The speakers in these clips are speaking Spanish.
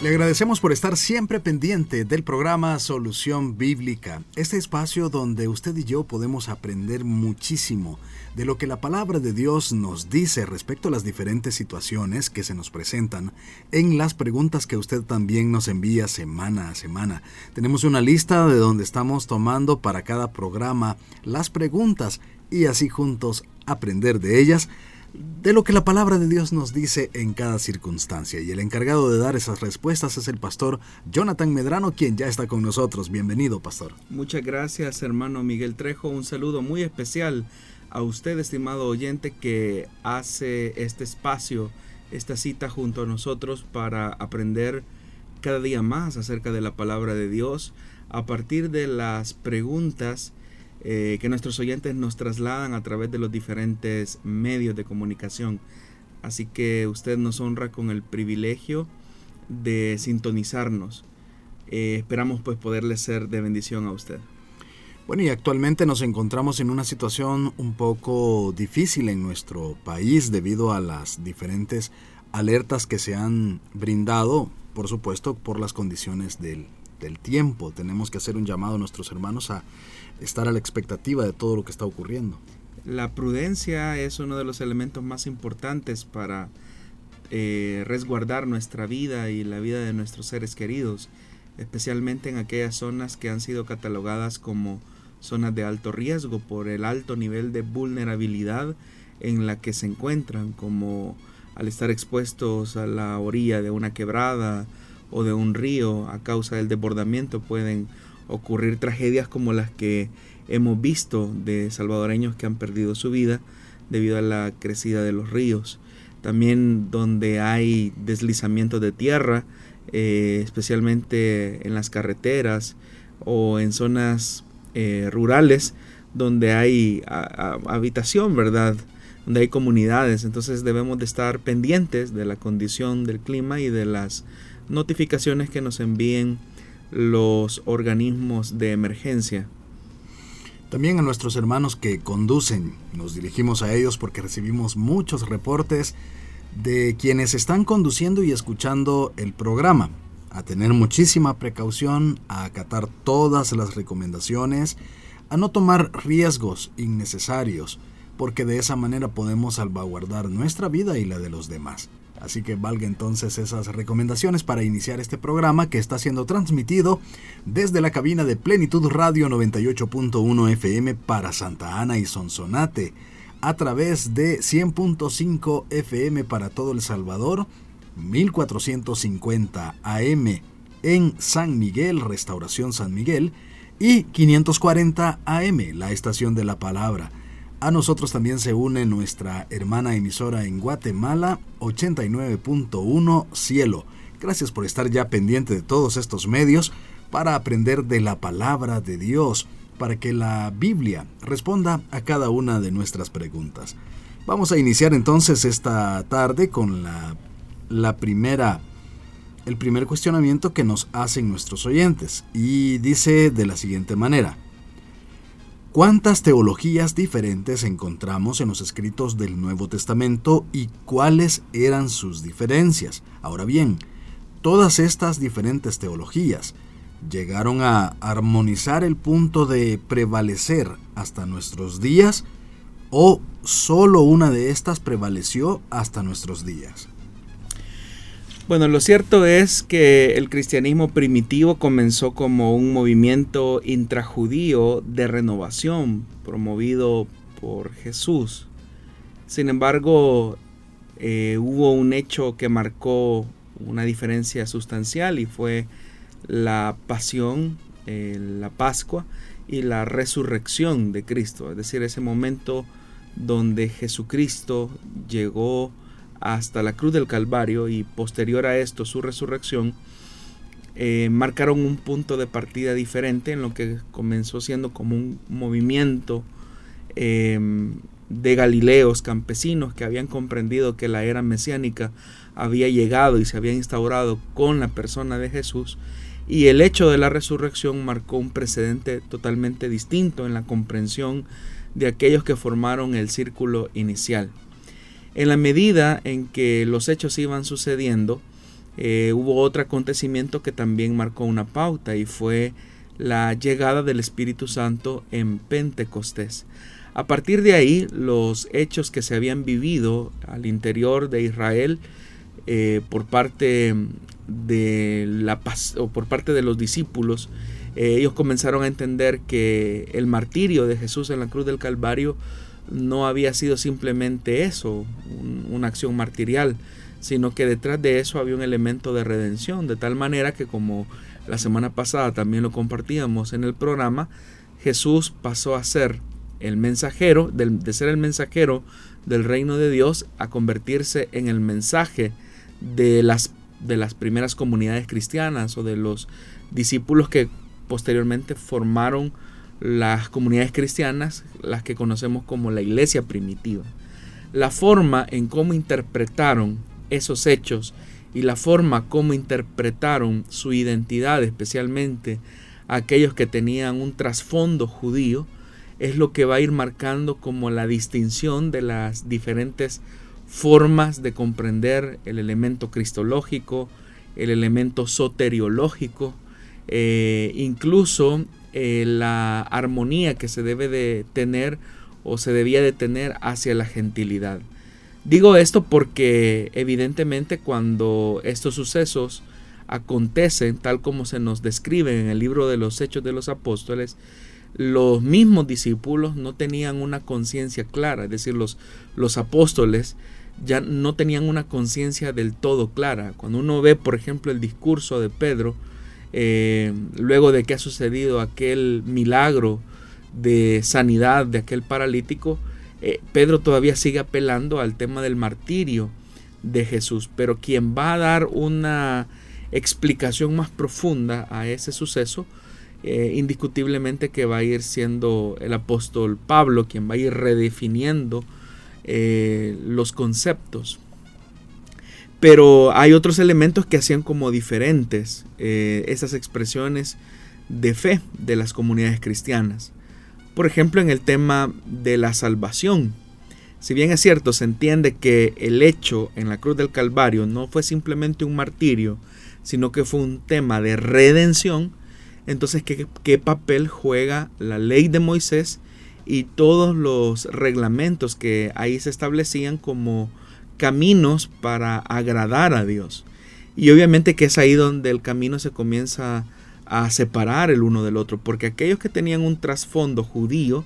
Le agradecemos por estar siempre pendiente del programa Solución Bíblica, este espacio donde usted y yo podemos aprender muchísimo de lo que la palabra de Dios nos dice respecto a las diferentes situaciones que se nos presentan en las preguntas que usted también nos envía semana a semana. Tenemos una lista de donde estamos tomando para cada programa las preguntas y así juntos aprender de ellas de lo que la palabra de Dios nos dice en cada circunstancia. Y el encargado de dar esas respuestas es el pastor Jonathan Medrano, quien ya está con nosotros. Bienvenido, pastor. Muchas gracias, hermano Miguel Trejo. Un saludo muy especial a usted, estimado oyente, que hace este espacio, esta cita junto a nosotros para aprender cada día más acerca de la palabra de Dios a partir de las preguntas eh, que nuestros oyentes nos trasladan a través de los diferentes medios de comunicación. Así que usted nos honra con el privilegio de sintonizarnos. Eh, esperamos pues poderle ser de bendición a usted. Bueno, y actualmente nos encontramos en una situación un poco difícil en nuestro país debido a las diferentes alertas que se han brindado, por supuesto, por las condiciones del, del tiempo. Tenemos que hacer un llamado a nuestros hermanos a estar a la expectativa de todo lo que está ocurriendo. La prudencia es uno de los elementos más importantes para eh, resguardar nuestra vida y la vida de nuestros seres queridos, especialmente en aquellas zonas que han sido catalogadas como zonas de alto riesgo por el alto nivel de vulnerabilidad en la que se encuentran, como al estar expuestos a la orilla de una quebrada o de un río a causa del desbordamiento pueden ocurrir tragedias como las que hemos visto de salvadoreños que han perdido su vida debido a la crecida de los ríos. También donde hay deslizamientos de tierra, eh, especialmente en las carreteras o en zonas eh, rurales donde hay habitación, ¿verdad? Donde hay comunidades. Entonces debemos de estar pendientes de la condición del clima y de las notificaciones que nos envíen los organismos de emergencia. También a nuestros hermanos que conducen, nos dirigimos a ellos porque recibimos muchos reportes de quienes están conduciendo y escuchando el programa, a tener muchísima precaución, a acatar todas las recomendaciones, a no tomar riesgos innecesarios, porque de esa manera podemos salvaguardar nuestra vida y la de los demás. Así que valga entonces esas recomendaciones para iniciar este programa que está siendo transmitido desde la cabina de Plenitud Radio 98.1 FM para Santa Ana y Sonsonate, a través de 100.5 FM para todo El Salvador, 1450 AM en San Miguel, Restauración San Miguel, y 540 AM, la estación de la palabra. A nosotros también se une nuestra hermana emisora en Guatemala, 89.1 Cielo. Gracias por estar ya pendiente de todos estos medios para aprender de la palabra de Dios, para que la Biblia responda a cada una de nuestras preguntas. Vamos a iniciar entonces esta tarde con la, la primera el primer cuestionamiento que nos hacen nuestros oyentes y dice de la siguiente manera: ¿Cuántas teologías diferentes encontramos en los escritos del Nuevo Testamento y cuáles eran sus diferencias? Ahora bien, todas estas diferentes teologías llegaron a armonizar el punto de prevalecer hasta nuestros días o solo una de estas prevaleció hasta nuestros días. Bueno, lo cierto es que el cristianismo primitivo comenzó como un movimiento intrajudío de renovación promovido por Jesús. Sin embargo, eh, hubo un hecho que marcó una diferencia sustancial y fue la pasión, eh, la Pascua y la resurrección de Cristo. Es decir, ese momento donde Jesucristo llegó hasta la cruz del Calvario y posterior a esto su resurrección, eh, marcaron un punto de partida diferente en lo que comenzó siendo como un movimiento em, de Galileos campesinos que habían comprendido que la era mesiánica había llegado y se había instaurado con la persona de Jesús, y el hecho de la resurrección marcó un precedente totalmente distinto en la comprensión de aquellos que formaron el círculo inicial. En la medida en que los hechos iban sucediendo, eh, hubo otro acontecimiento que también marcó una pauta y fue la llegada del Espíritu Santo en Pentecostés. A partir de ahí, los hechos que se habían vivido al interior de Israel eh, por parte de la o por parte de los discípulos, eh, ellos comenzaron a entender que el martirio de Jesús en la cruz del Calvario no había sido simplemente eso, una acción martirial, sino que detrás de eso había un elemento de redención, de tal manera que como la semana pasada también lo compartíamos en el programa, Jesús pasó a ser el mensajero, de ser el mensajero del reino de Dios, a convertirse en el mensaje de las, de las primeras comunidades cristianas o de los discípulos que posteriormente formaron las comunidades cristianas, las que conocemos como la iglesia primitiva. La forma en cómo interpretaron esos hechos y la forma como interpretaron su identidad, especialmente aquellos que tenían un trasfondo judío, es lo que va a ir marcando como la distinción de las diferentes formas de comprender el elemento cristológico, el elemento soteriológico, eh, incluso eh, la armonía que se debe de tener o se debía de tener hacia la gentilidad. Digo esto porque evidentemente cuando estos sucesos acontecen tal como se nos describen en el libro de los Hechos de los Apóstoles, los mismos discípulos no tenían una conciencia clara, es decir, los, los apóstoles ya no tenían una conciencia del todo clara. Cuando uno ve, por ejemplo, el discurso de Pedro, eh, luego de que ha sucedido aquel milagro de sanidad de aquel paralítico, eh, Pedro todavía sigue apelando al tema del martirio de Jesús, pero quien va a dar una explicación más profunda a ese suceso, eh, indiscutiblemente que va a ir siendo el apóstol Pablo, quien va a ir redefiniendo los conceptos. Pero hay otros elementos que hacían como diferentes eh, esas expresiones de fe de las comunidades cristianas. Por ejemplo, en el tema de la salvación. Si bien es cierto, se entiende que el hecho en la cruz del Calvario no fue simplemente un martirio, sino que fue un tema de redención, entonces ¿qué, qué papel juega la ley de Moisés y todos los reglamentos que ahí se establecían como caminos para agradar a Dios. Y obviamente que es ahí donde el camino se comienza a separar el uno del otro, porque aquellos que tenían un trasfondo judío,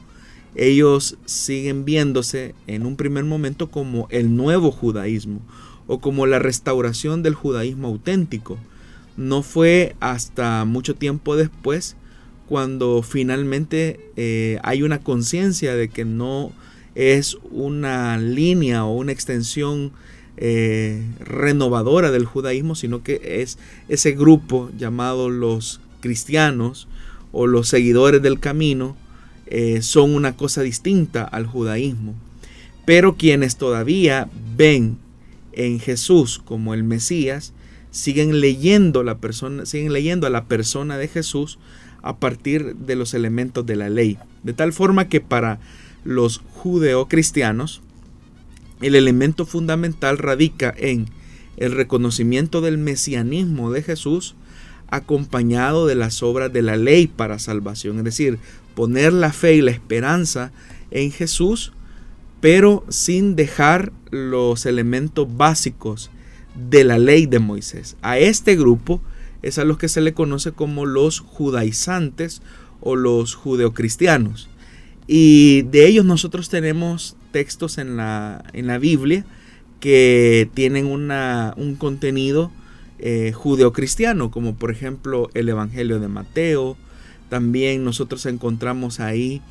ellos siguen viéndose en un primer momento como el nuevo judaísmo o como la restauración del judaísmo auténtico. No fue hasta mucho tiempo después cuando finalmente eh, hay una conciencia de que no es una línea o una extensión eh, renovadora del judaísmo, sino que es ese grupo llamado los cristianos o los seguidores del camino, eh, son una cosa distinta al judaísmo. Pero quienes todavía ven en Jesús como el Mesías, siguen leyendo, la persona, siguen leyendo a la persona de Jesús a partir de los elementos de la ley. De tal forma que para los judeocristianos, el elemento fundamental radica en el reconocimiento del mesianismo de Jesús acompañado de las obras de la ley para salvación, es decir, poner la fe y la esperanza en Jesús, pero sin dejar los elementos básicos de la ley de Moisés. A este grupo es a los que se le conoce como los judaizantes o los judeocristianos. Y de ellos nosotros tenemos textos en la, en la Biblia que tienen una, un contenido eh, judeocristiano, como por ejemplo el Evangelio de Mateo. También nosotros encontramos ahí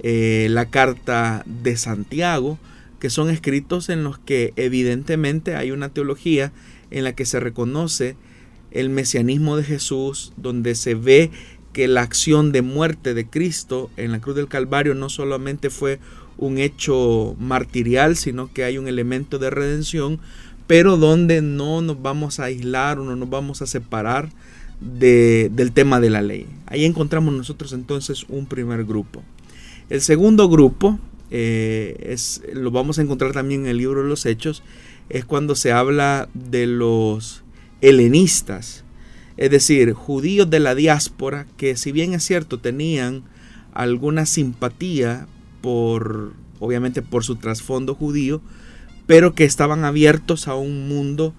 eh, la carta de Santiago, que son escritos en los que evidentemente hay una teología en la que se reconoce el mesianismo de Jesús, donde se ve que la acción de muerte de Cristo en la cruz del Calvario no solamente fue un hecho martirial, sino que hay un elemento de redención, pero donde no nos vamos a aislar o no nos vamos a separar del tema de la ley. Ahí encontramos nosotros entonces un primer grupo. El segundo grupo, eh, es, lo vamos a encontrar también en el libro de los Hechos, es cuando se habla de los helenistas, es decir, judíos de la diáspora que si bien es cierto tenían alguna simpatía por, obviamente por su trasfondo judío, pero que estaban abiertos a un mundo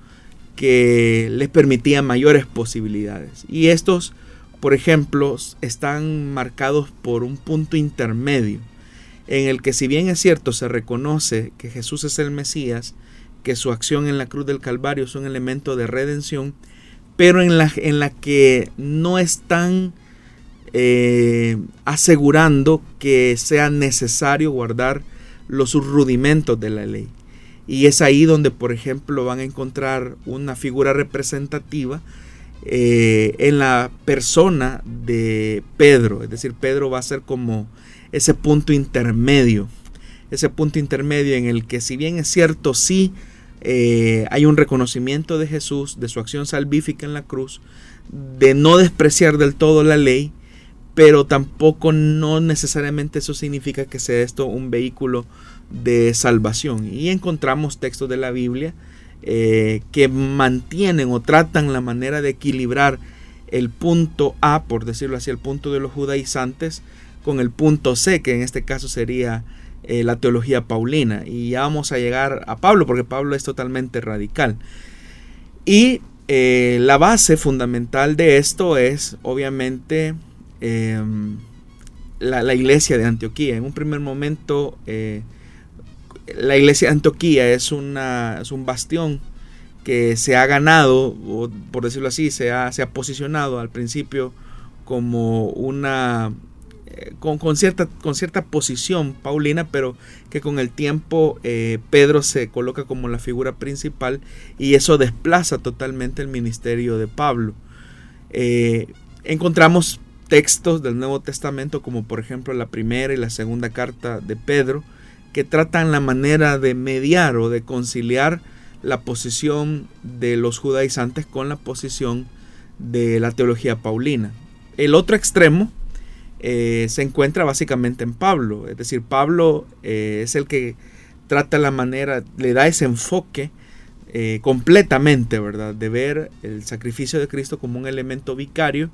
que les permitía mayores posibilidades. Y estos, por ejemplo, están marcados por un punto intermedio, en el que si bien es cierto se reconoce que Jesús es el Mesías, que su acción en la cruz del Calvario es un elemento de redención, pero en la, en la que no están eh, asegurando que sea necesario guardar los rudimentos de la ley. Y es ahí donde, por ejemplo, van a encontrar una figura representativa eh, en la persona de Pedro. Es decir, Pedro va a ser como ese punto intermedio. Ese punto intermedio en el que si bien es cierto, sí eh, hay un reconocimiento de Jesús, de su acción salvífica en la cruz, de no despreciar del todo la ley, pero tampoco no necesariamente eso significa que sea esto un vehículo de salvación. Y encontramos textos de la Biblia eh, que mantienen o tratan la manera de equilibrar el punto A, por decirlo así, el punto de los judaizantes, con el punto C, que en este caso sería eh, la teología paulina. Y ya vamos a llegar a Pablo, porque Pablo es totalmente radical. Y eh, la base fundamental de esto es, obviamente, em, la, iglesia de Antioquía. En un primer momento, la iglesia de Antioquía es, una, es un bastión que se ha ganado, por decirlo así, se ha, se ha posicionado al principio como una eh, con, cierta, con cierta posición paulina, pero que con el tiempo eh, Pedro se coloca como la figura principal y eso desplaza totalmente el ministerio de Pablo. Eh, encontramos textos del Nuevo Testamento como por ejemplo la primera y la segunda carta de Pedro, que tratan la manera de mediar o de conciliar la posición de los judaizantes con la posición de la teología paulina. El otro extremo eh, se encuentra básicamente en Pablo, es decir, Pablo eh, es el que trata la manera, le da ese enfoque eh, completamente, ¿verdad? De ver el sacrificio de Cristo como un elemento vicario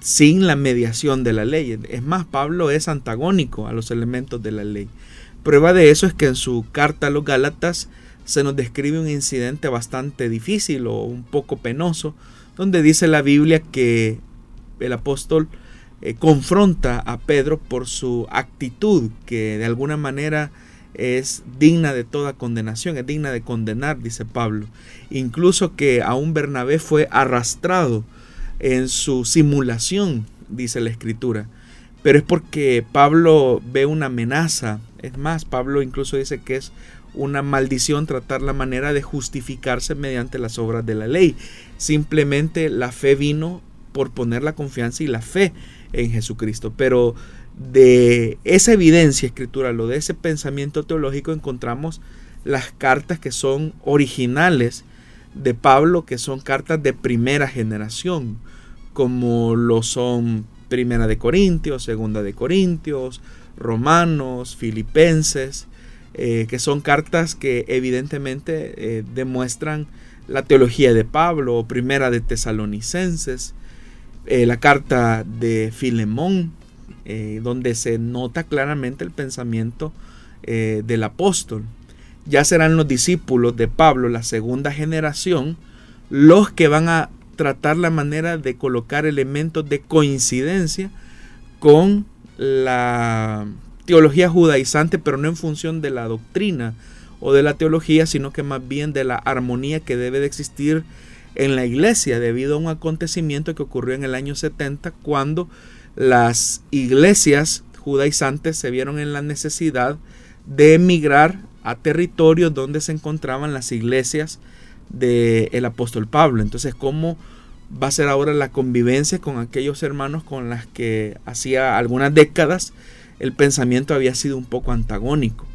sin la mediación de la ley. Es más, Pablo es antagónico a los elementos de la ley. Prueba de eso es que en su carta a los Gálatas se nos describe un incidente bastante difícil o un poco penoso, donde dice la Biblia que el apóstol eh, confronta a Pedro por su actitud que de alguna manera es digna de toda condenación, es digna de condenar, dice Pablo. Incluso que aún Bernabé fue arrastrado en su simulación, dice la escritura. Pero es porque Pablo ve una amenaza es más, Pablo incluso dice que es una maldición tratar la manera de justificarse mediante las obras de la ley. Simplemente la fe vino por poner la confianza y la fe en Jesucristo. Pero de esa evidencia escritural o de ese pensamiento teológico encontramos las cartas que son originales de Pablo, que son cartas de primera generación, como lo son Primera de Corintios, Segunda de Corintios, Romanos, Filipenses, eh, que son cartas que evidentemente eh, demuestran la teología de Pablo, primera de Tesalonicenses, eh, la carta de Filemón, donde se nota claramente el pensamiento del apóstol. Ya serán los discípulos de Pablo, la segunda generación, los que van a tratar la manera de colocar elementos de coincidencia con la teología judaizante, pero no en función de la doctrina o de la teología, sino que más bien de la armonía que debe de existir en la iglesia debido a un acontecimiento que ocurrió en el año 70 cuando las iglesias judaizantes se vieron en la necesidad de emigrar a territorios donde se encontraban las iglesias del apóstol Pablo. Entonces, como va a ser ahora la convivencia con aquellos hermanos con las que hacía algunas décadas el pensamiento había sido un poco antagónico.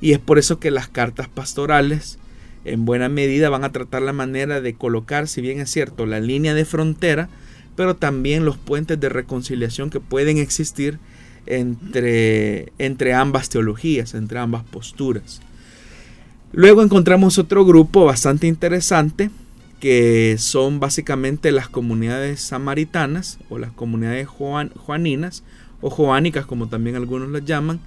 Y es por eso que las cartas pastorales en buena medida van a tratar la manera de colocar, si bien es cierto, la línea de frontera, pero también los puentes de reconciliación que pueden existir entre, entre ambas teologías, entre ambas posturas. Luego encontramos otro grupo bastante interesante que son básicamente las comunidades samaritanas o las comunidades juaninas o joánicas como también algunos las llaman,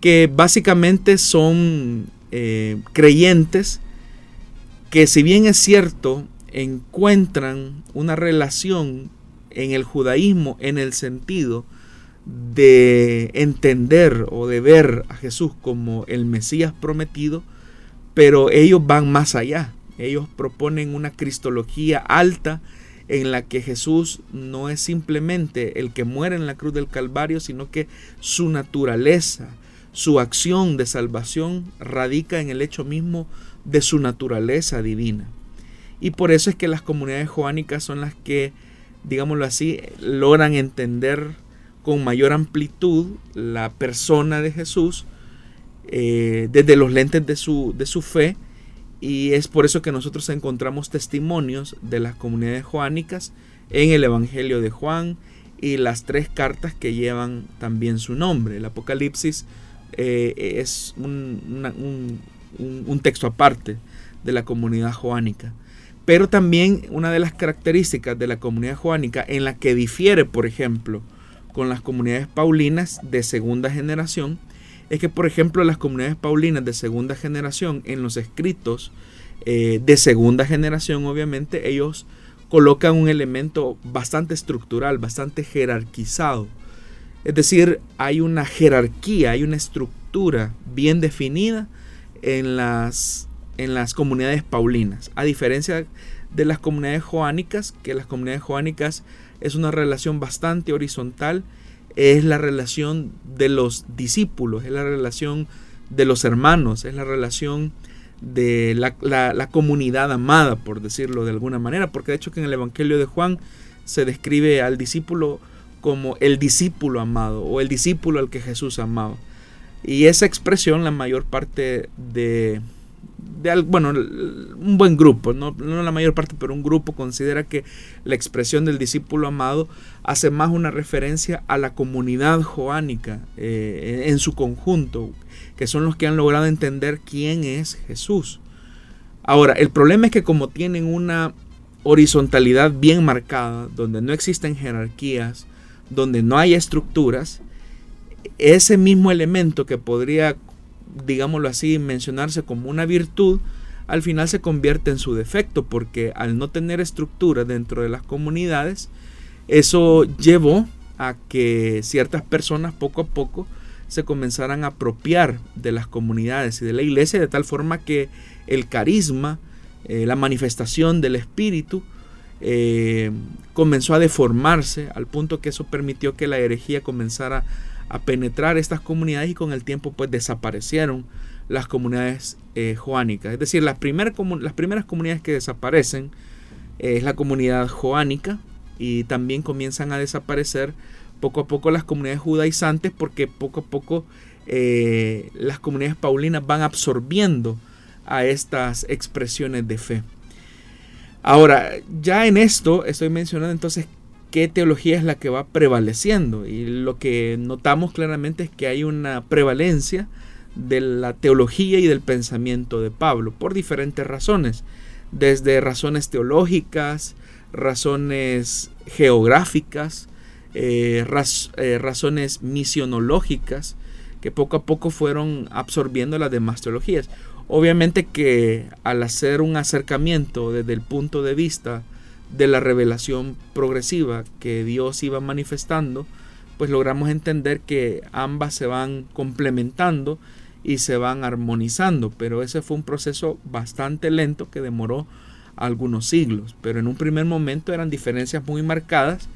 que básicamente son eh, creyentes que si bien es cierto encuentran una relación en el judaísmo en el sentido de entender o de ver a Jesús como el Mesías prometido, pero ellos van más allá. Ellos proponen una cristología alta en la que Jesús no es simplemente el que muere en la cruz del Calvario, sino que su naturaleza, su acción de salvación radica en el hecho mismo de su naturaleza divina. Y por eso es que las comunidades joánicas son las que, digámoslo así, logran entender con mayor amplitud la persona de Jesús eh, desde los lentes de su, de su fe y es por eso que nosotros encontramos testimonios de las comunidades joánicas en el Evangelio de Juan y las tres cartas que llevan también su nombre. El Apocalipsis eh, es un, un, texto aparte de la comunidad joánica. Pero también una de las características de la comunidad joánica en la que difiere, por ejemplo, con las comunidades paulinas de segunda generación, es que, por ejemplo, las comunidades paulinas de segunda generación, en los escritos eh, de segunda generación, obviamente, ellos colocan un elemento bastante estructural, bastante jerarquizado. Es decir, hay una jerarquía, hay una estructura bien definida en las, en las comunidades paulinas, a diferencia de las comunidades joánicas, que las comunidades joánicas es una relación bastante horizontal es la relación de los discípulos, es la relación de los hermanos, es la relación de la, comunidad amada, por decirlo de alguna manera, porque de hecho que en el Evangelio de Juan se describe al discípulo como el discípulo amado o el discípulo al que Jesús amaba. Y esa expresión la mayor parte de, bueno, un buen grupo, no, la mayor parte, pero un grupo considera que la expresión del discípulo amado hace más una referencia a la comunidad joánica eh, en su conjunto, que son los que han logrado entender quién es Jesús. Ahora, el problema es que como tienen una horizontalidad bien marcada, donde no existen jerarquías, donde no hay estructuras, ese mismo elemento que podría digámoslo así, mencionarse como una virtud, al final se convierte en su defecto, porque al no tener estructura dentro de las comunidades, eso llevó a que ciertas personas poco a poco se comenzaran a apropiar de las comunidades y de la iglesia de tal forma que el carisma, eh, la manifestación del espíritu, eh, comenzó a deformarse al punto que eso permitió que la herejía comenzara a penetrar estas comunidades y con el tiempo pues desaparecieron las comunidades eh, joánicas. Es decir, las, las primeras comunidades que desaparecen eh, es la comunidad joánica y también comienzan a desaparecer poco a poco las comunidades judaizantes porque poco a poco eh, las comunidades paulinas van absorbiendo a estas expresiones de fe. Ahora, ya en esto estoy mencionando entonces qué teología es la que va prevaleciendo. Y lo que notamos claramente es que hay una prevalencia de la teología y del pensamiento de Pablo por diferentes razones, desde razones teológicas, razones geográficas, eh, eh, razones misionológicas, que poco a poco fueron absorbiendo las demás teologías. Obviamente que al hacer un acercamiento desde el punto de vista de la revelación progresiva que Dios iba manifestando, pues logramos entender que ambas se van complementando y se van armonizando, pero ese fue un proceso bastante lento que demoró algunos siglos, pero en un primer momento eran diferencias muy marcadas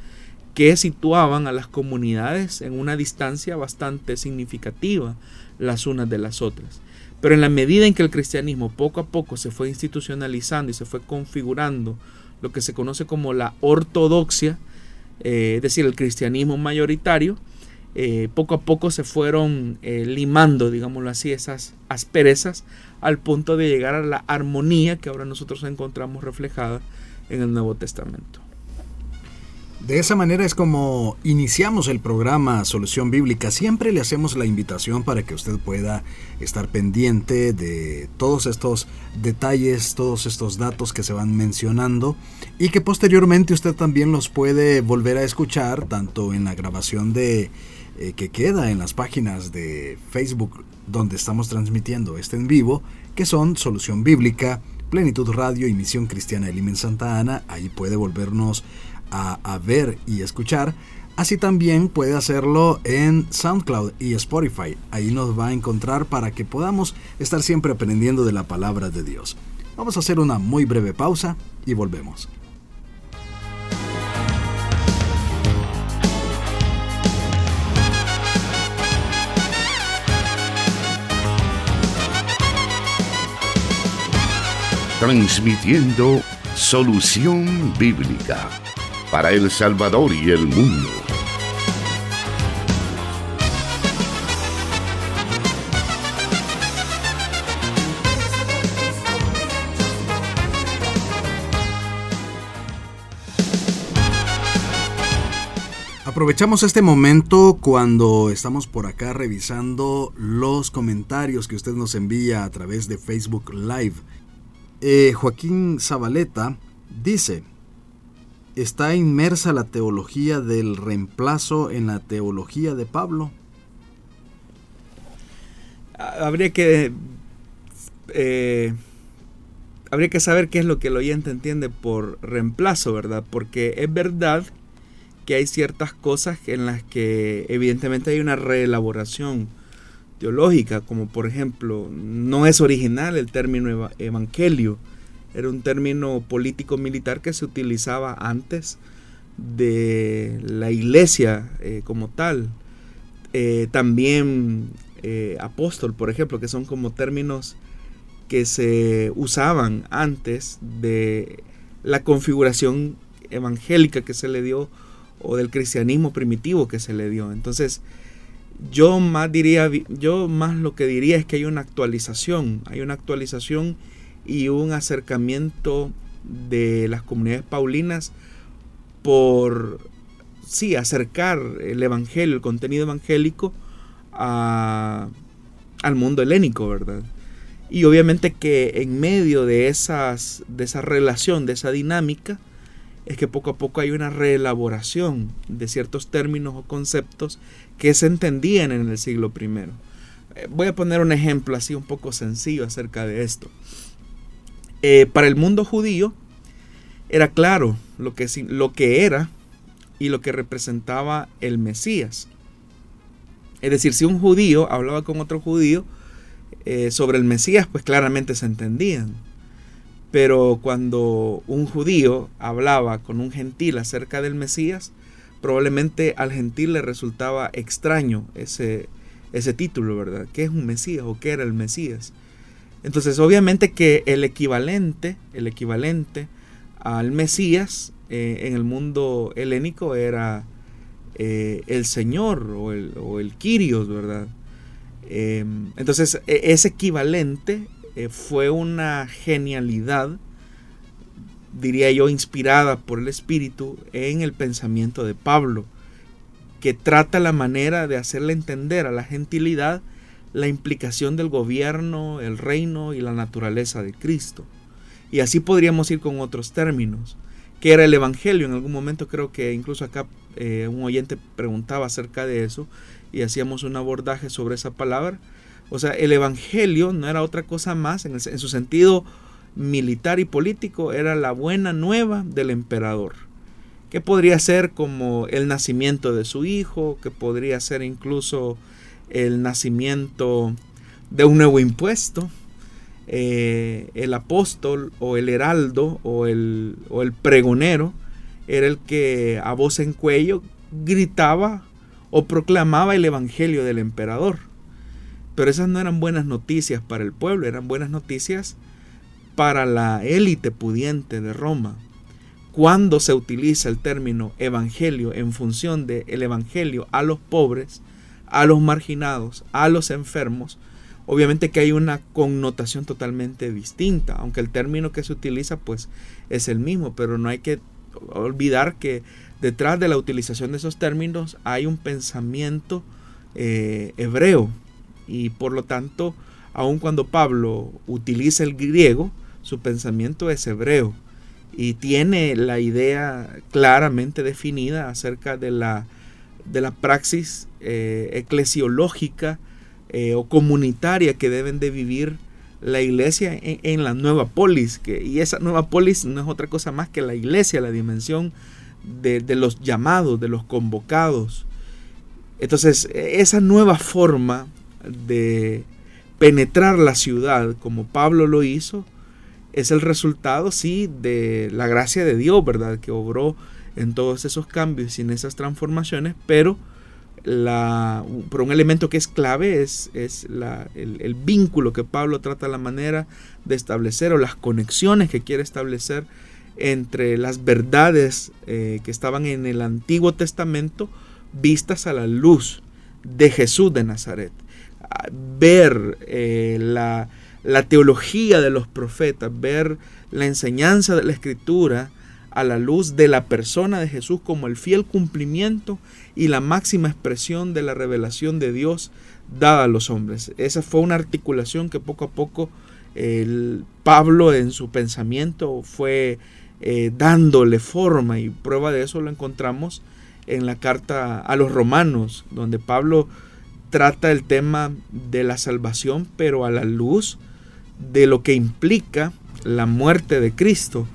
que situaban a las comunidades en una distancia bastante significativa las unas de las otras. Pero en la medida en que el cristianismo poco a poco se fue institucionalizando y se fue configurando lo que se conoce como la ortodoxia, eh, es decir, el cristianismo mayoritario, eh, poco a poco se fueron eh, limando, digámoslo así, esas asperezas al punto de llegar a la armonía que ahora nosotros encontramos reflejada en el Nuevo Testamento. De esa manera es como iniciamos el programa Solución Bíblica. Siempre le hacemos la invitación para que usted pueda estar pendiente de todos estos detalles, todos estos datos que se van mencionando y que posteriormente usted también los puede volver a escuchar tanto en la grabación de eh, que queda en las páginas de Facebook donde estamos transmitiendo este en vivo, que son Solución Bíblica, Plenitud Radio y Misión Cristiana Elimen Santa Ana. Ahí puede volvernos a, ver y escuchar. Así también puede hacerlo en SoundCloud y Spotify. Ahí nos va a encontrar para que podamos estar siempre aprendiendo de la palabra de Dios. Vamos a hacer una muy breve pausa y volvemos. Transmitiendo Solución Bíblica para El Salvador y el mundo. Aprovechamos este momento cuando estamos por acá revisando los comentarios que usted nos envía a través de Facebook Live. Eh, Joaquín Zabaleta dice, ¿Está inmersa la teología del reemplazo en la teología de Pablo? Habría que eh, habría que saber qué es lo que el oyente entiende por reemplazo, ¿verdad? Porque es verdad que hay ciertas cosas en las que evidentemente hay una reelaboración teológica, como por ejemplo, no es original el término evangelio, era un término político-militar que se utilizaba antes de la iglesia eh, como tal. Eh, también eh, apóstol, por ejemplo, que son como términos que se usaban antes de la configuración evangélica que se le dio o del cristianismo primitivo que se le dio. Entonces, yo más diría, yo más lo que diría es que hay una actualización, hay una actualización y un acercamiento de las comunidades paulinas por, sí, acercar el evangelio, el contenido evangélico al mundo helénico, ¿verdad? Y obviamente que en medio de, esas, de esa relación, de esa dinámica, es que poco a poco hay una reelaboración de ciertos términos o conceptos que se entendían en el siglo I. Eh, voy a poner un ejemplo así un poco sencillo acerca de esto. Eh, para el mundo judío era claro lo que, lo que era y lo que representaba el Mesías. Es decir, si un judío hablaba con otro judío eh, sobre el Mesías, pues claramente se entendían. Pero cuando un judío hablaba con un gentil acerca del Mesías, probablemente al gentil le resultaba extraño ese, ese título, ¿verdad? ¿Qué es un Mesías o qué era el Mesías? Entonces, obviamente que el equivalente, el equivalente al Mesías eh, en el mundo helénico era eh, el Señor o el, o ¿verdad? Em, entonces, e, ese equivalente eh, fue una genialidad, diría yo, inspirada por el Espíritu en el pensamiento de Pablo, que trata la manera de hacerle entender a la gentilidad la implicación del gobierno, el reino y la naturaleza de Cristo. Y así podríamos ir con otros términos. ¿Qué era el Evangelio? En algún momento creo que incluso acá eh, un oyente preguntaba acerca de eso y hacíamos un abordaje sobre esa palabra. O sea, el Evangelio no era otra cosa más, en, en su sentido militar y político, era la buena nueva del emperador. Que podría ser como el nacimiento de su hijo, que podría ser incluso el nacimiento de un nuevo impuesto, eh, el apóstol o el heraldo o el, o el pregonero era el que a voz en cuello gritaba o proclamaba el evangelio del emperador. Pero esas no eran buenas noticias para el pueblo, eran buenas noticias para la élite pudiente de Roma. cuando se utiliza el término evangelio en función del el evangelio a los pobres, a los marginados, a los enfermos, obviamente que hay una connotación totalmente distinta, aunque el término que se utiliza pues es el mismo, pero no hay que olvidar que detrás de la utilización de esos términos hay un pensamiento eh, hebreo. Y por lo tanto, aun cuando Pablo utiliza el griego, su pensamiento es hebreo y tiene la idea claramente definida acerca de la, de la praxis eh, eclesiológica eh, o comunitaria que deben de vivir la iglesia en, la nueva polis. Y esa nueva polis no es otra cosa más que la iglesia, la dimensión de, de los llamados, de los convocados. Entonces, esa nueva forma de penetrar la ciudad, como Pablo lo hizo, es el resultado, sí, de la gracia de Dios, ¿verdad? Que obró en todos esos cambios y en esas transformaciones, pero, la, por un elemento que es clave es, es el, vínculo que Pablo trata la manera de establecer o las conexiones que quiere establecer entre las verdades eh, que estaban en el Antiguo Testamento vistas a la luz de Jesús de Nazaret. Ver eh, la, la teología de los profetas, ver la enseñanza de la escritura a la luz de la persona de Jesús como el fiel cumplimiento y la máxima expresión de la revelación de Dios dada a los hombres. Esa fue una articulación que poco a poco el Pablo en su pensamiento fue eh, dándole forma y prueba de eso lo encontramos en la carta a los romanos, donde Pablo trata el tema de la salvación, pero a la luz de lo que implica la muerte de Cristo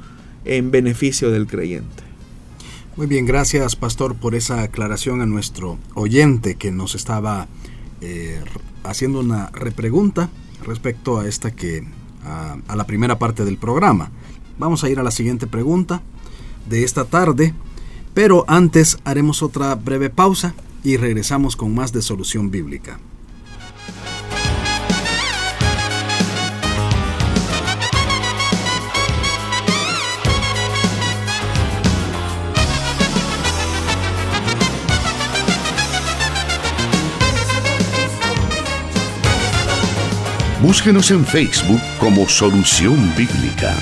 en beneficio del creyente. Muy bien, gracias pastor por esa aclaración a nuestro oyente que nos estaba eh, haciendo una repregunta respecto a esta que a, a la primera parte del programa. Vamos a ir a la siguiente pregunta de esta tarde, pero antes haremos otra breve pausa y regresamos con más de solución bíblica. Búsquenos en Facebook como Solución Bíblica.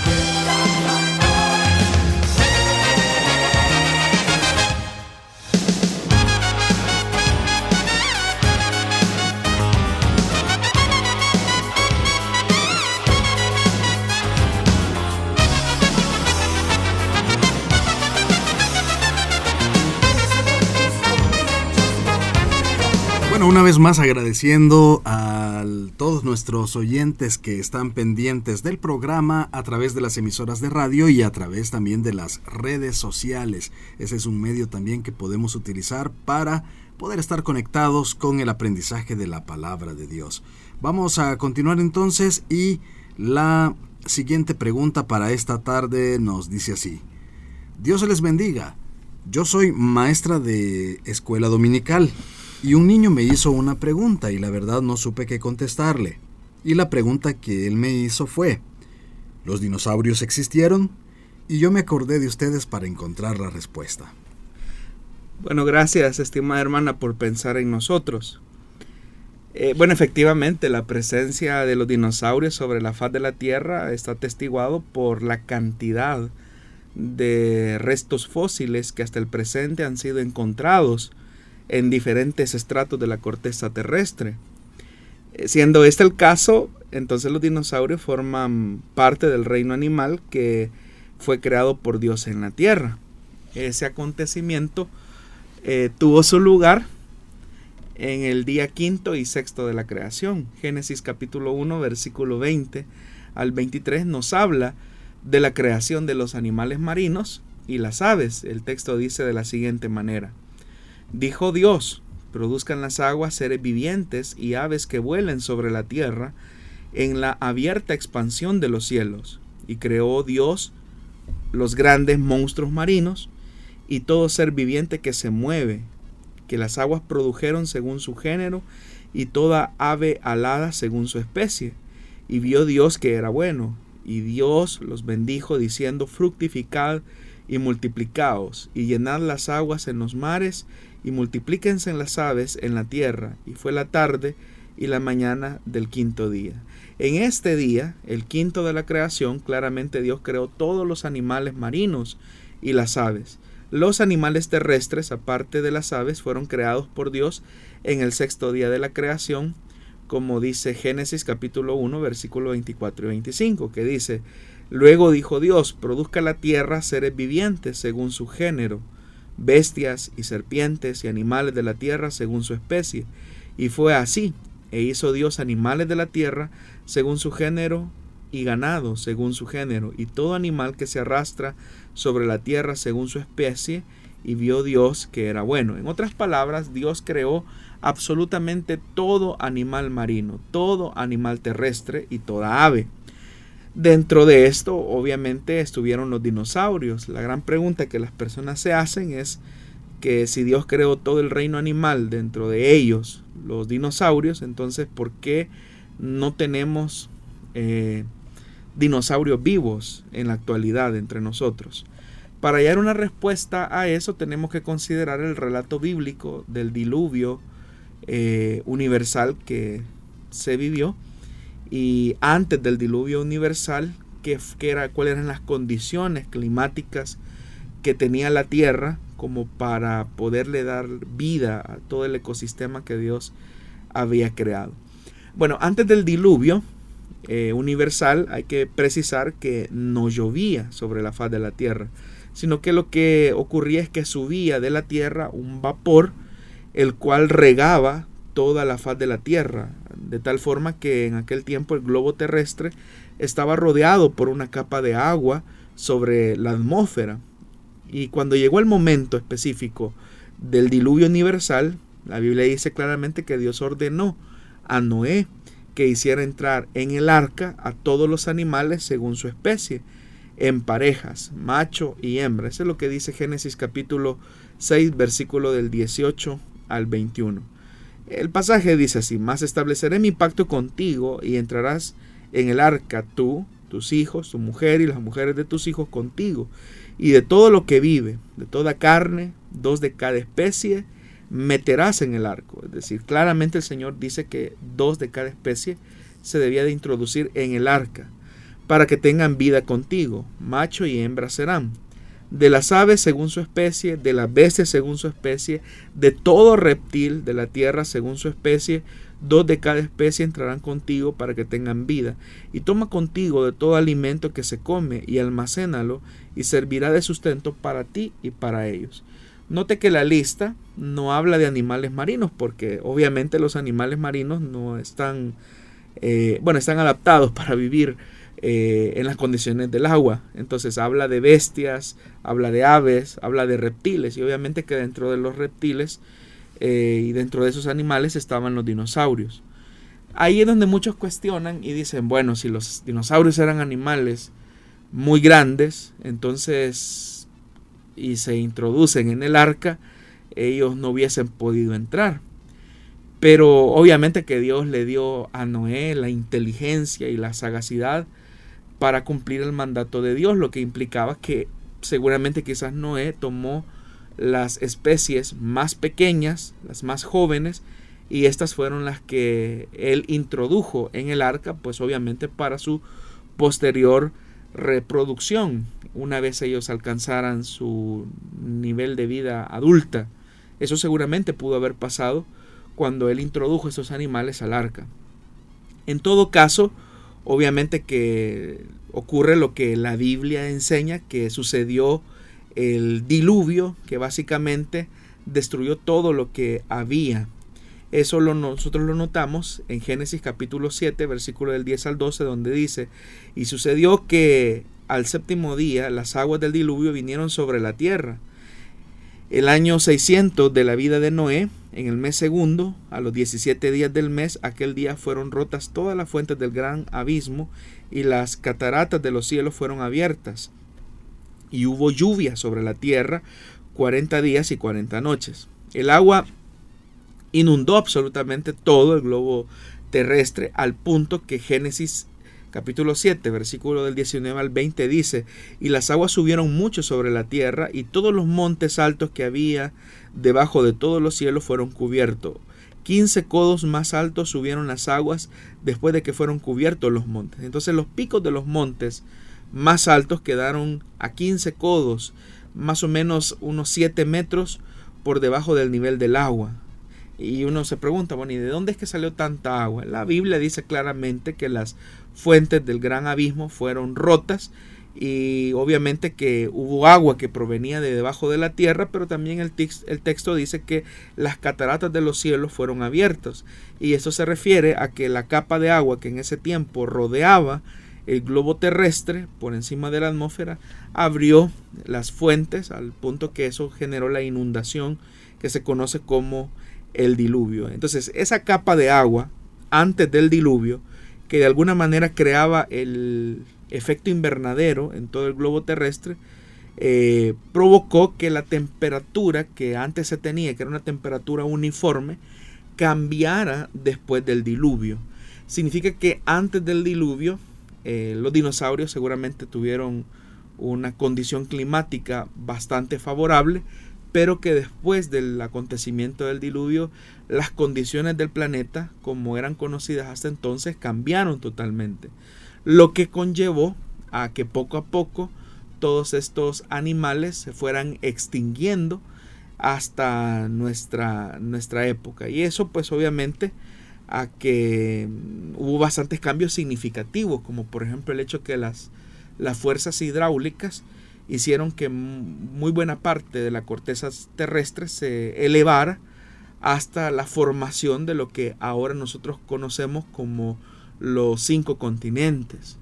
Una vez más agradeciendo a todos nuestros oyentes que están pendientes del programa a través de las emisoras de radio y a través también de las redes sociales. Ese es un medio también que podemos utilizar para poder estar conectados con el aprendizaje de la palabra de Dios. Vamos a continuar entonces y la siguiente pregunta para esta tarde nos dice así. Dios les bendiga. Yo soy maestra de escuela dominical y un niño me hizo una pregunta y la verdad no supe qué contestarle. Y la pregunta que él me hizo fue, ¿los dinosaurios existieron? Y yo me acordé de ustedes para encontrar la respuesta. Bueno, gracias, estimada hermana, por pensar en nosotros. Eh, bueno, efectivamente, la presencia de los dinosaurios sobre la faz de la Tierra está atestiguado por la cantidad de restos fósiles que hasta el presente han sido encontrados en diferentes estratos de la corteza terrestre. Eh, siendo este el caso, entonces los dinosaurios forman parte del reino animal que fue creado por Dios en la tierra. Ese acontecimiento eh, tuvo su lugar en el día quinto y sexto de la creación. Génesis capítulo 1, versículo 20 al 23 nos habla de la creación de los animales marinos y las aves. El texto dice de la siguiente manera. Dijo Dios, produzcan las aguas seres vivientes y aves que vuelen sobre la tierra en la abierta expansión de los cielos. Y creó Dios los grandes monstruos marinos y todo ser viviente que se mueve, que las aguas produjeron según su género y toda ave alada según su especie. Y vio Dios que era bueno, y Dios los bendijo diciendo, fructificad y multiplicaos, y llenad las aguas en los mares, y multiplíquense las aves en la tierra. Y fue la tarde y la mañana del quinto día. En este día, el quinto de la creación, claramente Dios creó todos los animales marinos y las aves. Los animales terrestres, aparte de las aves, fueron creados por Dios en el sexto día de la creación, como dice Génesis capítulo 1, versículo 24 y 25, que dice, Luego dijo Dios, produzca la tierra seres vivientes según su género, bestias y serpientes y animales de la tierra según su especie. Y fue así, e hizo Dios animales de la tierra según su género y ganado según su género, y todo animal que se arrastra sobre la tierra según su especie, y vio Dios que era bueno. En otras palabras, Dios creó absolutamente todo animal marino, todo animal terrestre y toda ave. Dentro de esto, obviamente, estuvieron los dinosaurios. La gran pregunta que las personas se hacen es que si Dios creó todo el reino animal dentro de ellos, los dinosaurios, entonces ¿por qué no tenemos eh, dinosaurios vivos en la actualidad entre nosotros? Para hallar una respuesta a eso tenemos que considerar el relato bíblico del diluvio eh, universal que se vivió y antes del diluvio universal, que, era, cuáles eran las condiciones climáticas que tenía la Tierra como para poderle dar vida a todo el ecosistema que Dios había creado. Bueno, antes del diluvio eh, universal hay que precisar que no llovía sobre la faz de la Tierra, sino que lo que ocurría es que subía de la Tierra un vapor el cual regaba toda la faz de la Tierra, de tal forma que en aquel tiempo el globo terrestre estaba rodeado por una capa de agua sobre la atmósfera. Y cuando llegó el momento específico del diluvio universal, la Biblia dice claramente que Dios ordenó a Noé que hiciera entrar en el arca a todos los animales según su especie, en parejas, macho y hembra. Eso es lo que dice Génesis capítulo 6, versículo del 18 al 21. El pasaje dice así, más estableceré mi pacto contigo y entrarás en el arca tú, tus hijos, tu mujer y las mujeres de tus hijos contigo, y de todo lo que vive, de toda carne, dos de cada especie, meterás en el arco. Es decir, claramente el Señor dice que dos de cada especie se debía de introducir en el arca, para que tengan vida contigo, macho y hembra serán de las aves según su especie, de las bestias según su especie, de todo reptil de la tierra según su especie, dos de cada especie entrarán contigo para que tengan vida, y toma contigo de todo alimento que se come y almacénalo, y servirá de sustento para ti y para ellos. Note que la lista no habla de animales marinos, porque obviamente los animales marinos no están, eh, bueno, están adaptados para vivir eh, en las condiciones del agua. Entonces habla de bestias, habla de aves, habla de reptiles y obviamente que dentro de los reptiles eh, y dentro de esos animales estaban los dinosaurios. Ahí es donde muchos cuestionan y dicen, bueno, si los dinosaurios eran animales muy grandes, entonces y se introducen en el arca, ellos no hubiesen podido entrar. Pero obviamente que Dios le dio a Noé la inteligencia y la sagacidad para cumplir el mandato de Dios, lo que implicaba que seguramente quizás Noé tomó las especies más pequeñas, las más jóvenes, y estas fueron las que él introdujo en el arca, pues obviamente para su posterior reproducción, una vez ellos alcanzaran su nivel de vida adulta. Eso seguramente pudo haber pasado cuando él introdujo esos animales al arca. En todo caso, obviamente que ocurre lo que la Biblia enseña, que sucedió el diluvio, que básicamente destruyó todo lo que había. Eso lo, nosotros lo notamos en Génesis capítulo 7, versículo del 10 al 12, donde dice, y sucedió que al séptimo día las aguas del diluvio vinieron sobre la tierra. El año 600 de la vida de Noé, en el mes segundo, a los 17 días del mes, aquel día fueron rotas todas las fuentes del gran abismo y las cataratas de los cielos fueron abiertas. Y hubo lluvia sobre la tierra 40 días y 40 noches. El agua inundó absolutamente todo el globo terrestre al punto que Génesis capítulo 7, versículo del 19 al 20 dice, y las aguas subieron mucho sobre la tierra, y todos los montes altos que había debajo de todos los cielos fueron cubiertos. Quince codos más altos subieron las aguas después de que fueron cubiertos los montes. Entonces los picos de los montes más altos quedaron a 15 codos, más o menos unos 7 metros por debajo del nivel del agua. Y uno se pregunta, bueno, ¿y de dónde es que salió tanta agua? La Biblia dice claramente que las fuentes del gran abismo fueron rotas y obviamente que hubo agua que provenía de debajo de la tierra, pero también el, el texto dice que las cataratas de los cielos fueron abiertas. Y esto se refiere a que la capa de agua que en ese tiempo rodeaba el globo terrestre por encima de la atmósfera abrió las fuentes al punto que eso generó la inundación que se conoce como el diluvio. Entonces, esa capa de agua antes del diluvio, que de alguna manera creaba el efecto invernadero en todo el globo terrestre, eh, provocó que la temperatura que antes se tenía, que era una temperatura uniforme, cambiara después del diluvio. Significa que antes del diluvio eh, los dinosaurios seguramente tuvieron una condición climática bastante favorable, pero que después del acontecimiento del diluvio, las condiciones del planeta, como eran conocidas hasta entonces, cambiaron totalmente, lo que conllevó a que poco a poco todos estos animales se fueran extinguiendo hasta nuestra, nuestra época. Y eso pues obviamente a que hubo bastantes cambios significativos, como por ejemplo el hecho que las, las fuerzas hidráulicas hicieron que muy buena parte de la corteza terrestre se elevara hasta la formación de lo que ahora nosotros conocemos como los cinco continentes.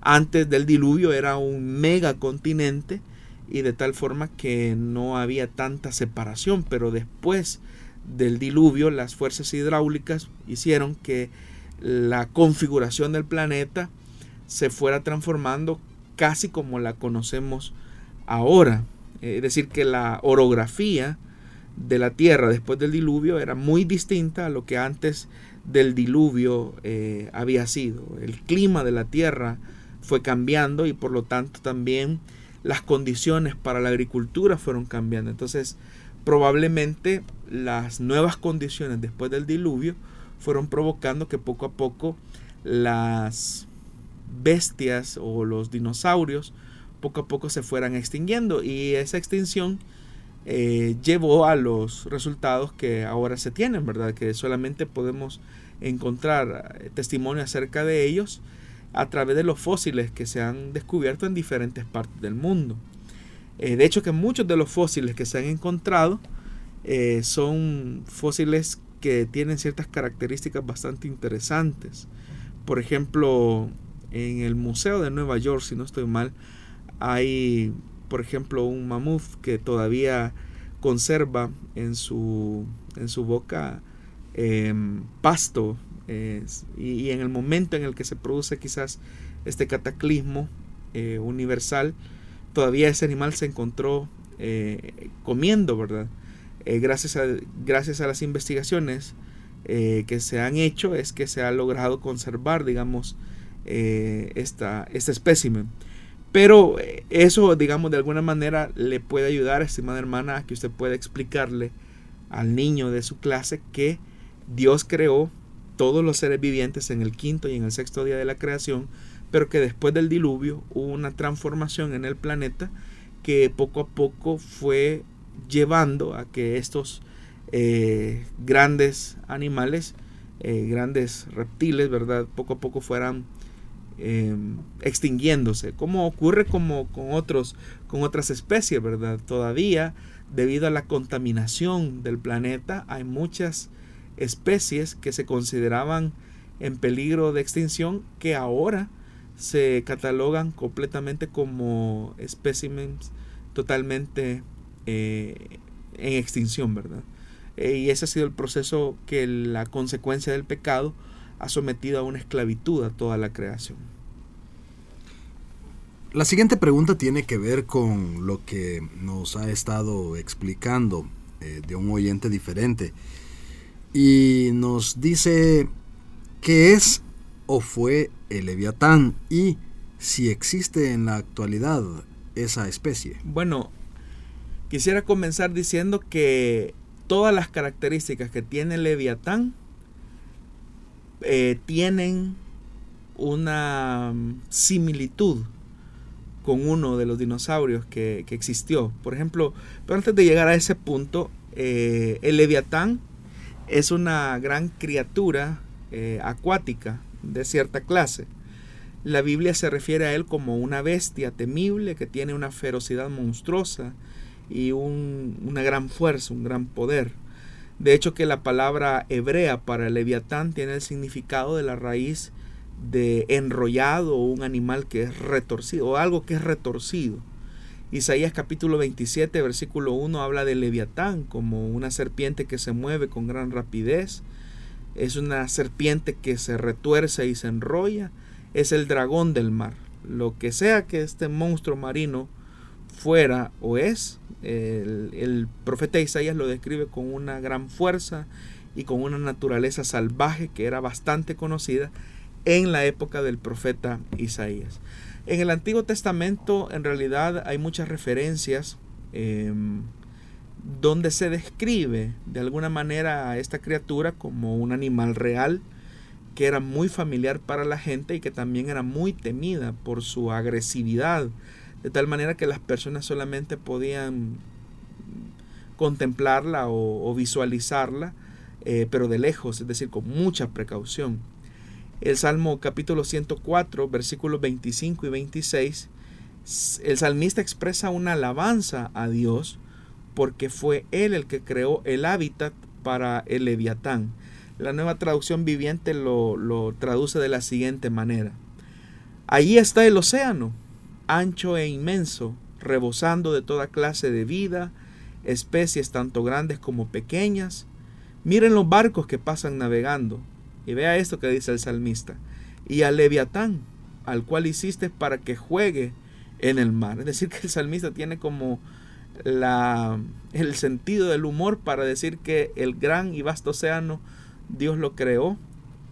Antes del diluvio era un megacontinente y de tal forma que no había tanta separación, pero después del diluvio, las fuerzas hidráulicas hicieron que la configuración del planeta se fuera transformando casi como la conocemos ahora. Es decir, que la orografía de la Tierra después del diluvio era muy distinta a lo que antes del diluvio eh, había sido. El clima de la Tierra fue cambiando y por lo tanto también las condiciones para la agricultura fueron cambiando. Entonces, probablemente las nuevas condiciones después del diluvio fueron provocando que poco a poco las bestias o los dinosaurios poco a poco se fueran extinguiendo y esa extinción eh, llevó a los resultados que ahora se tienen, ¿verdad? Que solamente podemos encontrar eh, testimonio acerca de ellos a través de los fósiles que se han descubierto en diferentes partes del mundo. Eh, de hecho que muchos de los fósiles que se han encontrado son fósiles que tienen ciertas características bastante interesantes. Por ejemplo, en el Museo de Nueva York, si no estoy mal, hay, por ejemplo, un mamut que todavía conserva en su, en su boca em, pasto y, en el momento en el que se produce quizás este cataclismo eh, universal, todavía ese animal se encontró eh, comiendo, ¿verdad? Eh, gracias, a, gracias a las investigaciones que se han hecho es que se ha logrado conservar, digamos, esta, este espécimen. Pero eso, digamos, de alguna manera le puede ayudar, estimada hermana, a que usted pueda explicarle al niño de su clase que Dios creó todos los seres vivientes en el quinto y en el sexto día de la creación, pero que después del diluvio hubo una transformación en el planeta que poco a poco fue llevando a que estos eh, grandes animales, eh, grandes reptiles, ¿verdad? Poco a poco fueran em, extinguiéndose, como ocurre como con, otros, con otras especies, ¿verdad? Todavía, debido a la contaminación del planeta, hay muchas especies que se consideraban en peligro de extinción que ahora se catalogan completamente como especímenes totalmente eh, en extinción, ¿verdad? Eh, y ese ha sido el proceso que la consecuencia del pecado ha sometido a una esclavitud a toda la creación. La siguiente pregunta tiene que ver con lo que nos ha estado explicando eh, de un oyente diferente. Y nos dice que es o fue el leviatán? Y si existe en la actualidad esa especie. Bueno, quisiera comenzar diciendo que todas las características que tiene el leviatán eh, tienen una mm, similitud con uno de los dinosaurios que, existió. Por ejemplo, pero antes de llegar a ese punto, eh, el leviatán es una gran criatura eh, acuática de cierta clase. La Biblia se refiere a él como una bestia temible que tiene una ferocidad monstruosa y una gran fuerza, un gran poder. De hecho que la palabra hebrea para leviatán tiene el significado de la raíz de enrollado o un animal que es retorcido o algo que es retorcido. Isaías capítulo 27 versículo 1 habla de leviatán como una serpiente que se mueve con gran rapidez. Es una serpiente que se retuerce y se enrolla. Es el dragón del mar. Lo que sea que este monstruo marino fuera o es, el, profeta Isaías lo describe con una gran fuerza y con una naturaleza salvaje que era bastante conocida en la época del profeta Isaías. En el Antiguo Testamento en realidad hay muchas referencias em, donde se describe de alguna manera a esta criatura como un animal real que era muy familiar para la gente y que también era muy temida por su agresividad, de tal manera que las personas solamente podían contemplarla o, visualizarla, eh, pero de lejos, es decir, con mucha precaución. El Salmo capítulo 104, versículos 25 y 26, el salmista expresa una alabanza a Dios porque fue Él el que creó el hábitat para el leviatán. La nueva traducción viviente lo, lo traduce de la siguiente manera. Allí está el océano, ancho e inmenso, rebosando de toda clase de vida, especies tanto grandes como pequeñas. Miren los barcos que pasan navegando. Y vea esto que dice el salmista. Y al leviatán, al cual hiciste para que juegue en el mar. Es decir, que el salmista tiene como la, el sentido del humor para decir que el gran y vasto océano Dios lo creó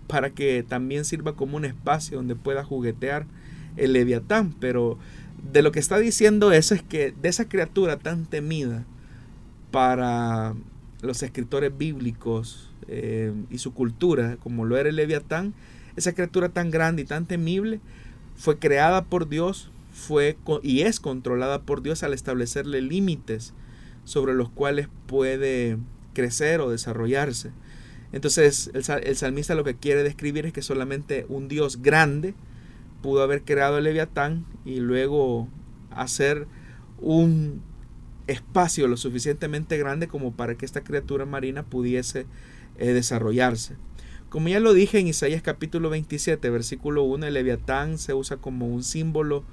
para que también sirva como un espacio donde pueda juguetear el leviatán, pero de lo que está diciendo eso es que de esa criatura tan temida para los escritores bíblicos eh, y su cultura, como lo era el leviatán, esa criatura tan grande y tan temible, fue creada por Dios, fue y es controlada por Dios al establecerle límites sobre los cuales puede crecer o desarrollarse. Entonces el, el salmista lo que quiere describir es que solamente un Dios grande, pudo haber creado el Leviatán y luego hacer un espacio lo suficientemente grande como para que esta criatura marina pudiese eh, desarrollarse. Como ya lo dije en Isaías capítulo 27, versículo 1, el leviatán se usa como un símbolo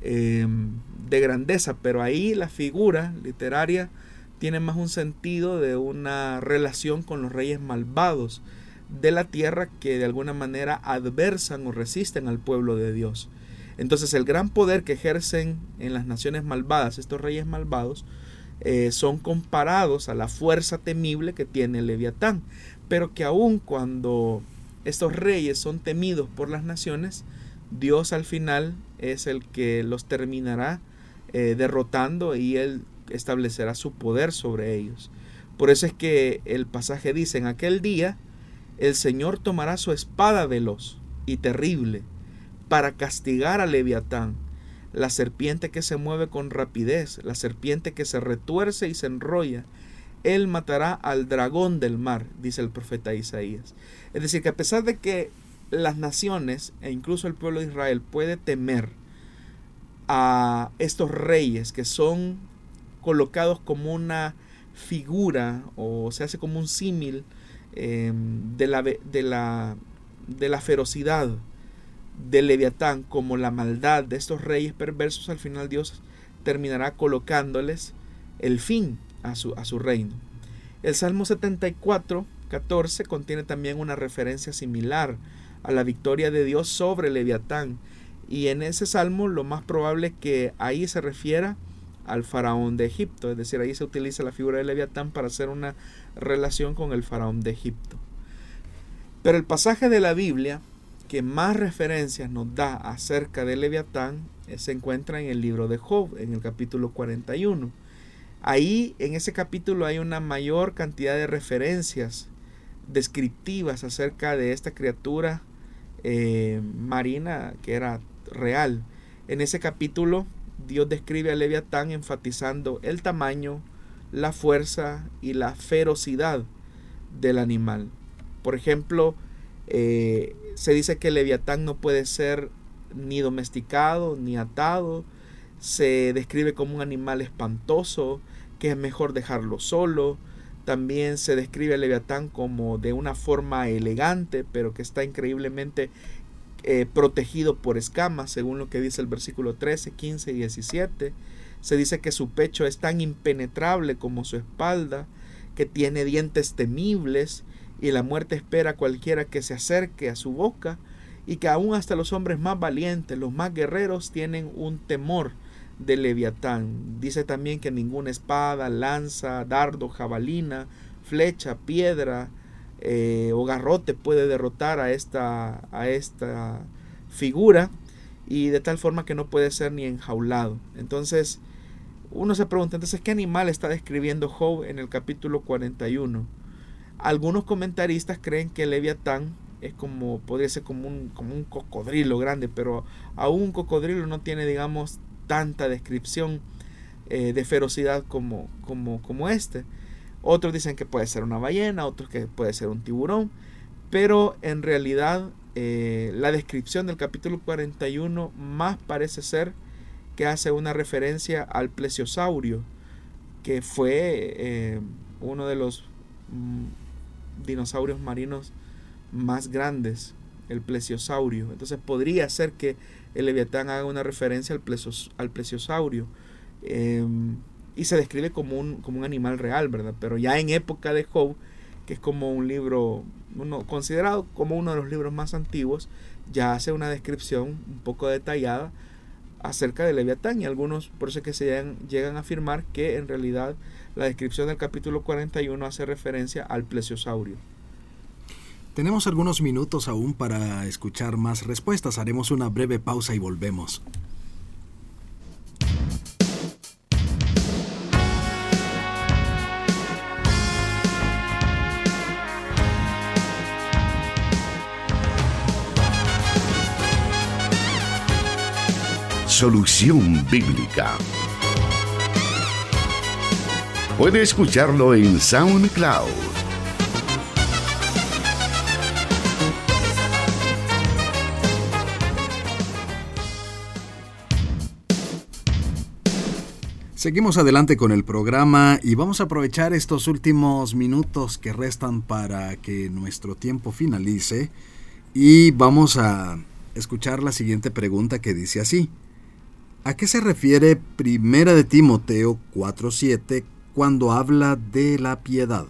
em, de grandeza, pero ahí la figura literaria tiene más un sentido de una relación con los reyes malvados de la tierra que de alguna manera adversan o resisten al pueblo de Dios. Entonces el gran poder que ejercen en las naciones malvadas, estos reyes malvados, eh, son comparados a la fuerza temible que tiene el leviatán, pero que aun cuando estos reyes son temidos por las naciones, Dios al final es el que los terminará eh, derrotando y él establecerá su poder sobre ellos. Por eso es que el pasaje dice, en aquel día el Señor tomará su espada veloz y terrible para castigar a Leviatán, la serpiente que se mueve con rapidez, la serpiente que se retuerce y se enrolla. Él matará al dragón del mar, dice el profeta Isaías. Es decir, que a pesar de que las naciones e incluso el pueblo de Israel puede temer a estos reyes que son colocados como una figura o se hace como un símil Em, de, la, de, la, de la ferocidad del leviatán como la maldad de estos reyes perversos, al final Dios terminará colocándoles el fin a su, a su reino. El Salmo 74, 14 contiene también una referencia similar a la victoria de Dios sobre Leviatán. Y en ese salmo lo más probable es que ahí se refiera al faraón de Egipto, es decir, ahí se utiliza la figura de Leviatán para hacer una relación con el faraón de Egipto. Pero el pasaje de la Biblia que más referencias nos da acerca de Leviatán se encuentra en el libro de Job, en el capítulo 41. Ahí, en ese capítulo, hay una mayor cantidad de referencias descriptivas acerca de esta criatura eh, marina que era real. En ese capítulo, Dios describe a Leviatán enfatizando el tamaño, la fuerza y la ferocidad del animal. Por ejemplo, eh, se dice que Leviatán no puede ser ni domesticado ni atado. Se describe como un animal espantoso, que es mejor dejarlo solo. También se describe a Leviatán como de una forma elegante, pero que está increíblemente eh, protegido por escamas, según lo que dice el versículo 13, 15 y 17. Se dice que su pecho es tan impenetrable como su espalda, que tiene dientes temibles y la muerte espera a cualquiera que se acerque a su boca y que aún hasta los hombres más valientes, los más guerreros, tienen un temor de Leviatán. Dice también que ninguna espada, lanza, dardo, jabalina, flecha, piedra eh, o garrote puede derrotar a esta, a esta figura y de tal forma que no puede ser ni enjaulado. Entonces, uno se pregunta, entonces, ¿qué animal está describiendo Job en el capítulo 41? Algunos comentaristas creen que Leviatán es como, podría ser como un, como un cocodrilo grande, pero aún un cocodrilo no tiene, digamos, tanta descripción eh, de ferocidad como, como, como este. Otros dicen que puede ser una ballena, otros que puede ser un tiburón, pero en realidad eh, la descripción del capítulo 41 más parece ser que hace una referencia al plesiosaurio, que fue eh, uno de los mm, dinosaurios marinos más grandes, el plesiosaurio. Entonces podría ser que el leviatán haga una referencia al, al plesiosaurio. Em, y se describe como un, como un animal real, ¿verdad? Pero ya en época de Job, que es como un libro considerado como uno de los libros más antiguos, ya hace una descripción un poco detallada acerca de Leviatán y algunos por eso es que se llegan, llegan, a afirmar que en realidad la descripción del capítulo 41 hace referencia al plesiosaurio. Tenemos algunos minutos aún para escuchar más respuestas. Haremos una breve pausa y volvemos. Solución Bíblica. Puede escucharlo en SoundCloud. Seguimos adelante con el programa y vamos a aprovechar estos últimos minutos que restan para que nuestro tiempo finalice y vamos a escuchar la siguiente pregunta que dice así. ¿A qué se refiere Primera de Timoteo 4:7 cuando habla de la piedad?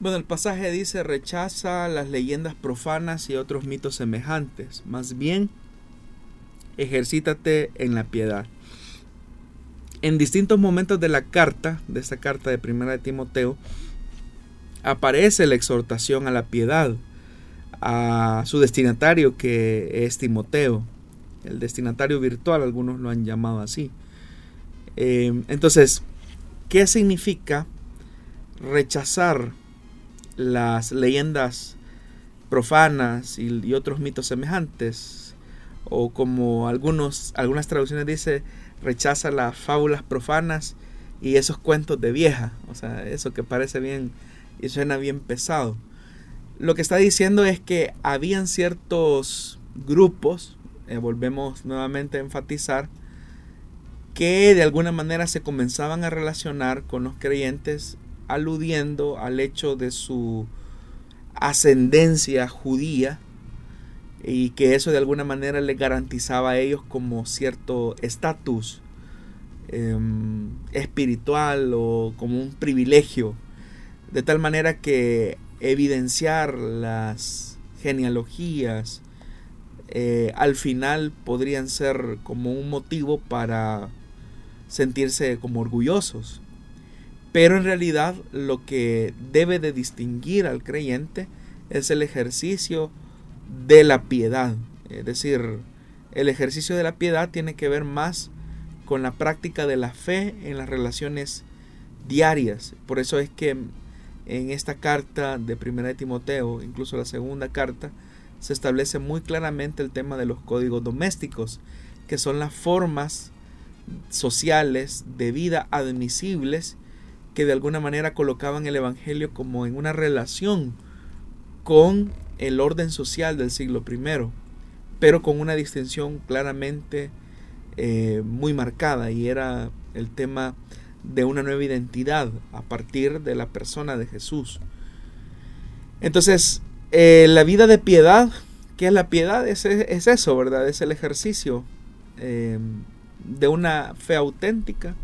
Bueno, el pasaje dice rechaza las leyendas profanas y otros mitos semejantes, más bien ejercítate en la piedad. En distintos momentos de la carta, de esta carta de Primera de Timoteo, aparece la exhortación a la piedad a su destinatario que es Timoteo el destinatario virtual, algunos lo han llamado así. Eh, entonces, ¿qué significa rechazar las leyendas profanas y, otros mitos semejantes? O como algunos, algunas traducciones dice, rechaza las fábulas profanas y esos cuentos de vieja. O sea, eso que parece bien y suena bien pesado. Lo que está diciendo es que habían ciertos grupos eh, volvemos nuevamente a enfatizar, que de alguna manera se comenzaban a relacionar con los creyentes aludiendo al hecho de su ascendencia judía y que eso de alguna manera les garantizaba a ellos como cierto estatus em, espiritual o como un privilegio, de tal manera que evidenciar las genealogías, eh, al final podrían ser como un motivo para sentirse como orgullosos. Pero en realidad lo que debe de distinguir al creyente es el ejercicio de la piedad. Es decir, el ejercicio de la piedad tiene que ver más con la práctica de la fe en las relaciones diarias. Por eso es que en esta carta de Primera de Timoteo, incluso la segunda carta, se establece muy claramente el tema de los códigos domésticos, que son las formas sociales de vida admisibles que de alguna manera colocaban el Evangelio como en una relación con el orden social del siglo I, pero con una distinción claramente eh, muy marcada y era el tema de una nueva identidad a partir de la persona de Jesús. Entonces, eh, la vida de piedad, ¿qué es la piedad? Es, eso, ¿verdad? Es el ejercicio eh, de una fe auténtica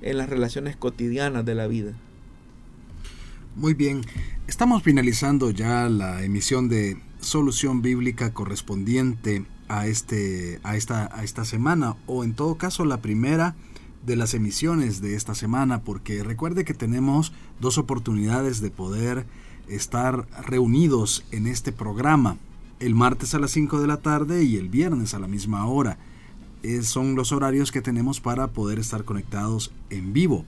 en las relaciones cotidianas de la vida. Muy bien, estamos finalizando ya la emisión de solución bíblica correspondiente a, este, a, esta, a esta semana, o en todo caso la primera de las emisiones de esta semana, porque recuerde que tenemos dos oportunidades de poder estar reunidos en este programa, el martes a las 5 de la tarde y el viernes a la misma hora. son los horarios que tenemos para poder estar conectados en vivo.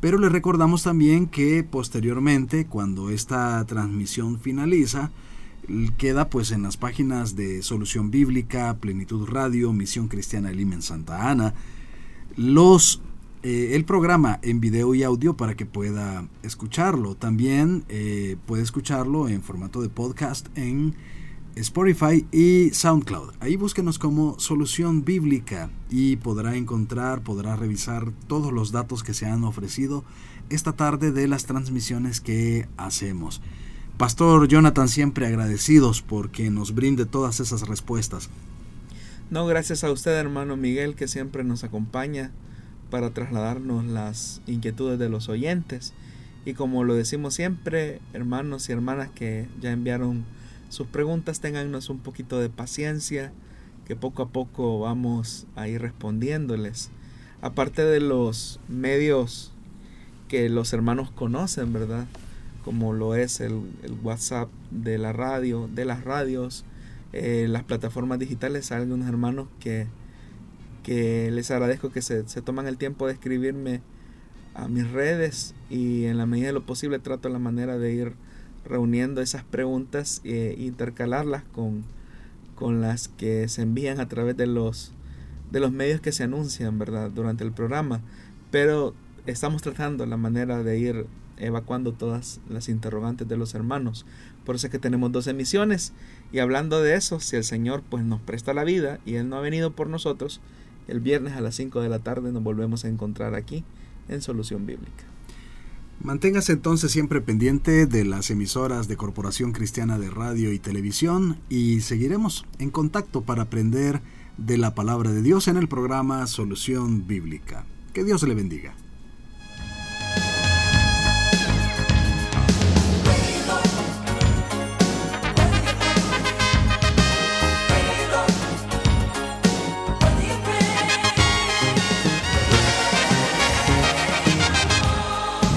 Pero les recordamos también que posteriormente, cuando esta transmisión finaliza, queda pues en las páginas de Solución Bíblica, Plenitud Radio, Misión Cristiana Lima en Santa Ana, los eh, el programa en video y audio para que pueda escucharlo. También eh, puede escucharlo en formato de podcast en Spotify y SoundCloud. Ahí búsquenos como Solución Bíblica y podrá encontrar, podrá revisar todos los datos que se han ofrecido esta tarde de las transmisiones que hacemos. Pastor Jonathan, siempre agradecidos porque nos brinde todas esas respuestas. No, gracias a usted, hermano Miguel, que siempre nos acompaña para trasladarnos las inquietudes de los oyentes. Y como lo decimos siempre, hermanos y hermanas que ya enviaron sus preguntas, tengannos un poquito de paciencia, que poco a poco vamos a ir respondiéndoles. Aparte de los medios que los hermanos conocen, ¿verdad? Como lo es el, WhatsApp de la radio, de las radios, eh, las plataformas digitales. Hay algunos hermanos que, que les agradezco que se, toman el tiempo de escribirme a mis redes y en la medida de lo posible trato la manera de ir reuniendo esas preguntas e intercalarlas con, con las que se envían a través de los, de los medios que se anuncian ¿verdad? durante el programa. Pero estamos tratando la manera de ir evacuando todas las interrogantes de los hermanos. Por eso es que tenemos dos emisiones. Y hablando de eso, si el Señor pues nos presta la vida y Él no ha venido por nosotros, el viernes a las 5 de la tarde nos volvemos a encontrar aquí en Solución Bíblica. Manténgase entonces siempre pendiente de las emisoras de Corporación Cristiana de Radio y Televisión y seguiremos en contacto para aprender de la palabra de Dios en el programa Solución Bíblica. Que Dios le bendiga.